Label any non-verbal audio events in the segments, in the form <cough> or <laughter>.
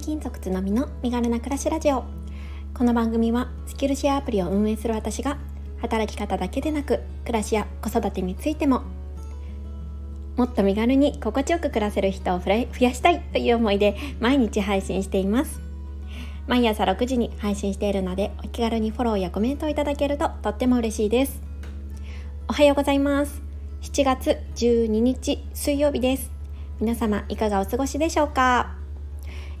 勤族つのみの身軽な暮らしラジオ。この番組はスキルシェアアプリを運営する私が働き方だけでなく暮らしや子育てについてももっと身軽に心地よく暮らせる人を増やしたいという思いで毎日配信しています。毎朝6時に配信しているのでお気軽にフォローやコメントをいただけるととっても嬉しいです。おはようございます。7月12日水曜日です。皆様いかがお過ごしでしょうか？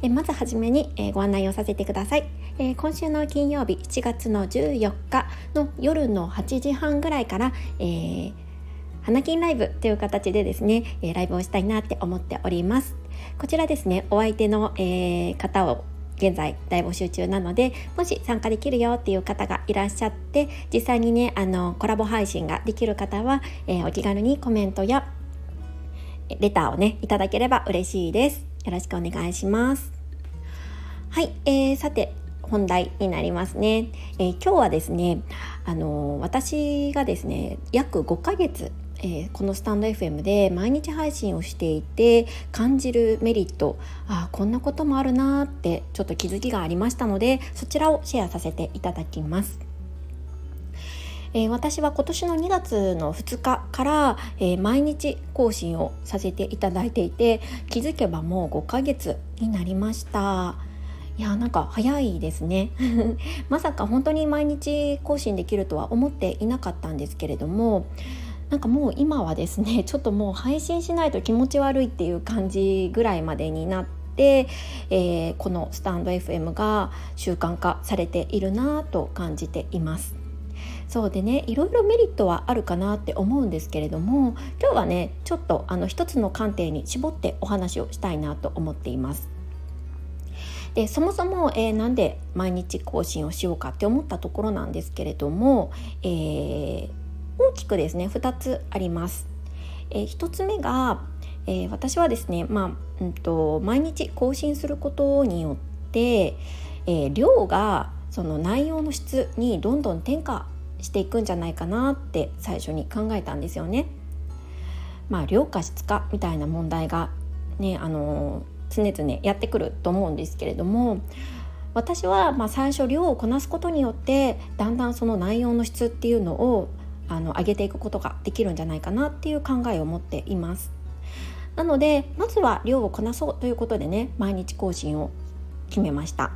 えまずはじめに、えご案内をさせてください、え今週の金曜日7月の14日の夜の8時半ぐらいから、えー、花金ライブという形でですね、えライブをしたいなって思っております。こちらですねお相手の、えー、方を現在大募集中なのでもし参加できるよっていう方がいらっしゃって実際にねあのコラボ配信ができる方は、えー、お気軽にコメントやレターをねいただければ嬉しいです。よろしくお願いします。はい、えー、さて本題になりますね、えー、今日はですねあのー、私がですね約5ヶ月えー、このスタンド FM で毎日配信をしていて感じるメリットあこんなこともあるなってちょっと気づきがありましたのでそちらをシェアさせていただきます。えー、私は今年の2月の2日から、えー、毎日更新をさせていただいていて気づけばもう5ヶ月になりましたいやなんか早いですね <laughs> まさか本当に毎日更新できるとは思っていなかったんですけれどもなんかもう今はですね <laughs> ちょっともう配信しないと気持ち悪いっていう感じぐらいまでになって、えー、このスタンド FM が習慣化されているなと感じていますそうでねいろいろメリットはあるかなって思うんですけれども今日はねちょっとあの一つの観点に絞ってお話をしたいなと思っています。でそもそも、えー、なんで毎日更新をしようかって思ったところなんですけれども、えー、大きくですね2つあります。えー、1つ目が、えー、私はですね、まあうんと、毎日更新することによって、えー、量がその内容の質にどんどん転化していくんじゃないかなって最初に考えたんですよね。まあ量か質かみたいな問題がねあの常々やってくると思うんですけれども私はま最初量をこなすことによってだんだんその内容の質っていうのをあの上げていくことができるんじゃないかなっていう考えを持っています。なのでまずは量をこなそうということでね毎日更新を決めました。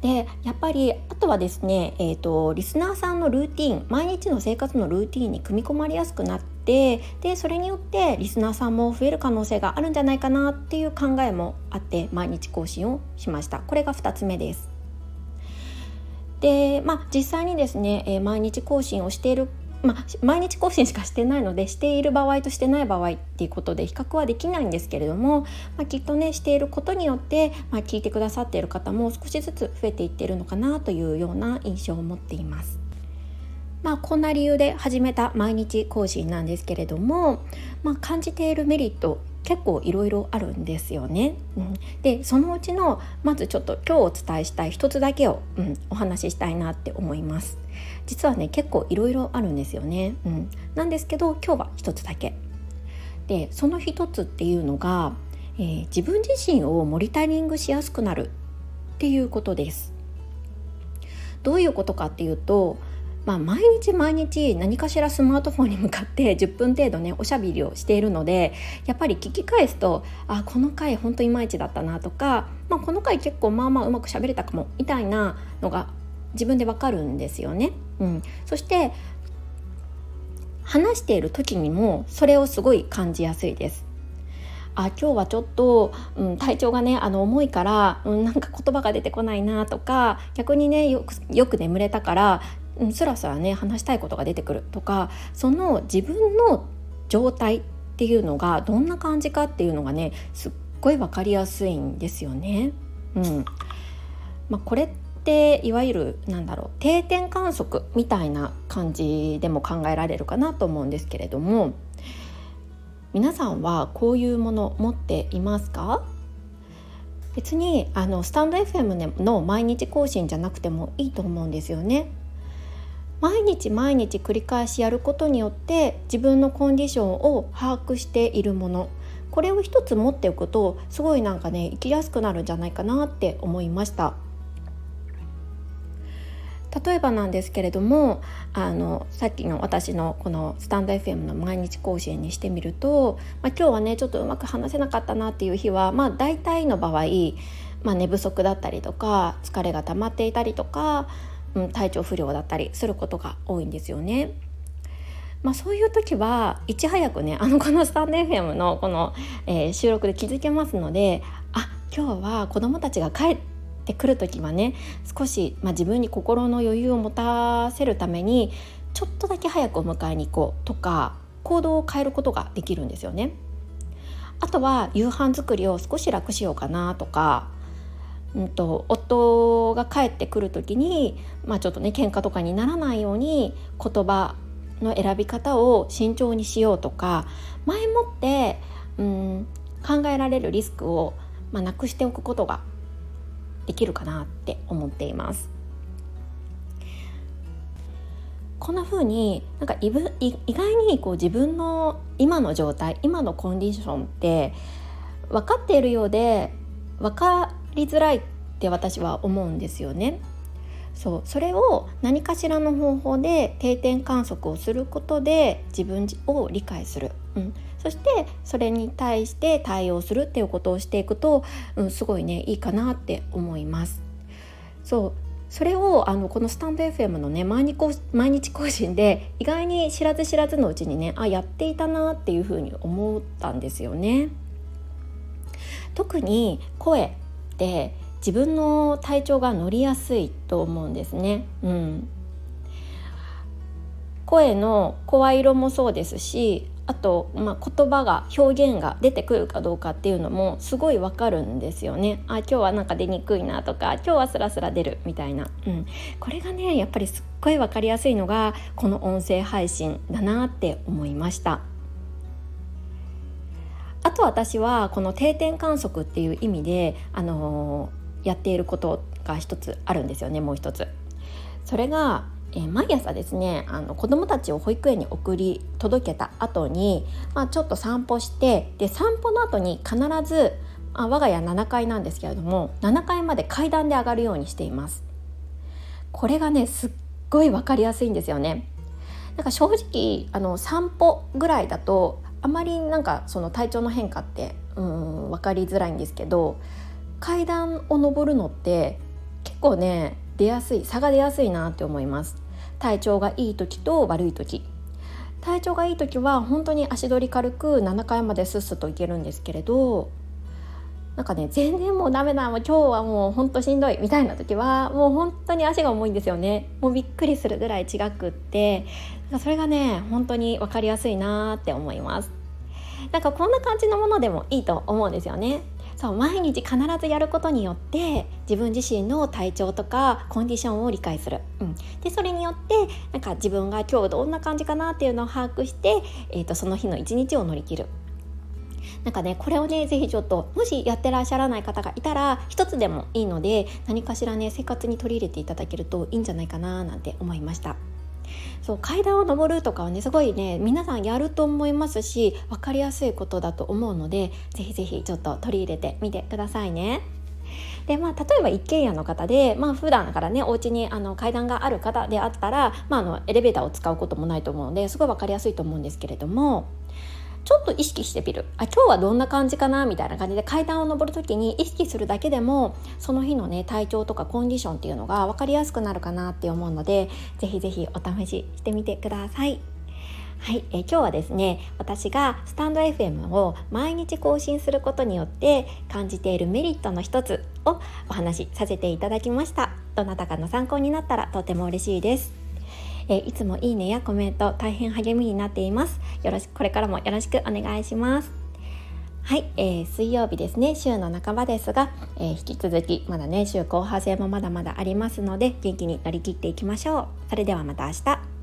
でやっぱりあとはですね、えーと、リスナーさんのルーティン毎日の生活のルーティンに組み込まれやすくなってでそれによってリスナーさんも増える可能性があるんじゃないかなっていう考えもあって毎日更新をしましたこれが2つ目ですでまあ実際にですね、え、毎日更新をしているまあ、毎日更新しかしてないのでしている場合としてない場合っていうことで比較はできないんですけれども、まあ、きっとねしていることによって、まあ、聞いてくださっている方も少しずつ増えていってるのかなというような印象を持っています。まあ、こんな理由で始めた毎日更新なんですけれども、まあ、感じているメリット結構いろいろあるんですよね。うん、でそのうちのまずちょっと今日お伝えしたい一つだけを、うん、お話ししたいなって思います。実はね結構いろいろあるんですよね。うん、なんですけど今日は一つだけ。でその一つっていうのが、えー、自分自身をモニタリングしやすくなるっていうことです。どういうことかっていうとまあ、毎日毎日何かしらスマートフォンに向かって <laughs> 10分程度ねおしゃべりをしているのでやっぱり聞き返すとあこの回ほんといまいちだったなとか、まあ、この回結構まあまあうまくしゃべれたかもみたいなのが自分でわかるんですよね。うん、そして話している時にもそれをすごい感じやすいです。あ今日はちょっと、うん、体調がねあの重いから、うん、なんか言葉が出てこないなとか逆にねよくよく眠れたからうん、スラスラね話したいことが出てくるとかその自分の状態っていうのがどんな感じかっていうのがねすっごい分かりやすいんですよね。うんまあ、これっていわゆるなんだろう定点観測みたいな感じでも考えられるかなと思うんですけれども皆さんはこういうもの持っていますか？別にあのスタンド FM の毎日更新じゃなくてもいいと思うんですよね。毎日毎日繰り返しやることによって自分のコンディションを把握しているものこれを一つ持っておくとすごいなんかね生きやすくなるんじゃないかなって思いました。例えばなんですけれどもあのさっきの私のこのスタンド FM の毎日更新にしてみると、まあ、今日はねちょっとうまく話せなかったなっていう日は、まあ、大体の場合、まあ、寝不足だったりとか疲れが溜まっていたりとか、うん、体調不良だったりすることが多いんですよね。まあ、そういう時はいち早くね <laughs> あのこのスタンド FM のこの、えー、収録で気づけますのであ今日は子どもたちが帰ってくる時はね少し、まあ、自分に心の余裕を持たせるためにちょっとだけ早くお迎えに行こうとか行動を変えることができるんですよね。あとは夕飯作りを少し楽しようかなとか、うんと、夫が帰ってくる時に、まあ、ちょっとね喧嘩とかにならないように言葉の選び方を慎重にしようとか前もって、うん、考えられるリスクを、まあ、なくしておくことができるかなって思っています。こんな風になんか意外にこう自分の今の状態今のコンディションって分かっているようで分かりづらいって私は思うんですよね。そうそれを何かしらの方法で定点観測をすることで自分を理解する、うん、そしてそれに対して対応するっていうことをしていくと、うん、すごいねいいかなって思います。そうそれをあのこのスタンド FM のね毎日毎日更新で意外に知らず知らずのうちにねあやっていたなっていうふうに思ったんですよね。特に声って自分の体調が乗りやすいと思うんですね。うん、声の声色もそうですしあと、まあ、言葉が表現が出てくるかどうかっていうのもすごいわかるんですよね。あ今日はなんか出にくいなとか今日はスラスラ出るみたいな、うん、これがねやっぱりすっごい分かりやすいのがこの音声配信だなって思いました。あと私はこの定点観測っていう意味であのーやっていることが一つあるんですよねもう一つ。それがえー、毎朝ですねあの子どもたちを保育園に送り届けた後に、まあ、ちょっと散歩してで散歩の後に必ずあ我が家7階なんですけれども7階まで階段で上がるようにしていますこれがねすっごい分かりやすいんですよねなんか正直あの散歩ぐらいだとあまりなんかその体調の変化ってうん分かりづらいんですけど階段を上るのって結構ね出やすい差が出やすいなって思います。体調がいい時と悪い時。体調がいい時は本当に足取り軽く7階まですっすといけるんですけれどなんかね全然もうダメだもう今日はもうほんとしんどいみたいな時はもう本当に足が重いんですよね。もうびっくりするぐらい違くって。それがね本当に分かりやすいなって思います。なんかこんな感じのものでもいいと思うんですよね。そう毎日必ずやることによって自分自身の体調とかコンディションを理解する、うん、でそれによってなんか自分が今日どんな感じかなっていうのを把握して、えーと、その日の一日を乗り切る。なんかねこれをね是非ちょっともしやってらっしゃらない方がいたら一つでもいいので何かしらね生活に取り入れていただけるといいんじゃないかななんて思いました。そう階段を上るとかはねすごいね皆さんやると思いますし分かりやすいことだと思うのでぜひぜひちょっと取り入れてみてくださいね。でまあ、例えば一軒家の方で、まあ普段からねお家にあに階段がある方であったら、まあ、あのエレベーターを使うこともないと思うのですごい分かりやすいと思うんですけれどもちょっと意識してみる。あ今日はどんな感じかなみたいな感じで階段を上る時に意識するだけでもその日のね体調とかコンディションっていうのが分かりやすくなるかなって思うのでぜひぜひお試ししてみてください。はい、え、今日はですね私がスタンド FM を毎日更新することによって感じているメリットの一つをお話しさせていただきました。どなたかの参考になったらとても嬉しいです。えー、いつもいいねやコメント大変励みになっています。よろしくこれからもよろしくお願いします。はい、えー、水曜日ですね。週の半ばですが、えー、引き続きまだね週後半戦もまだまだありますので元気に乗り切っていきましょう。それではまた明日。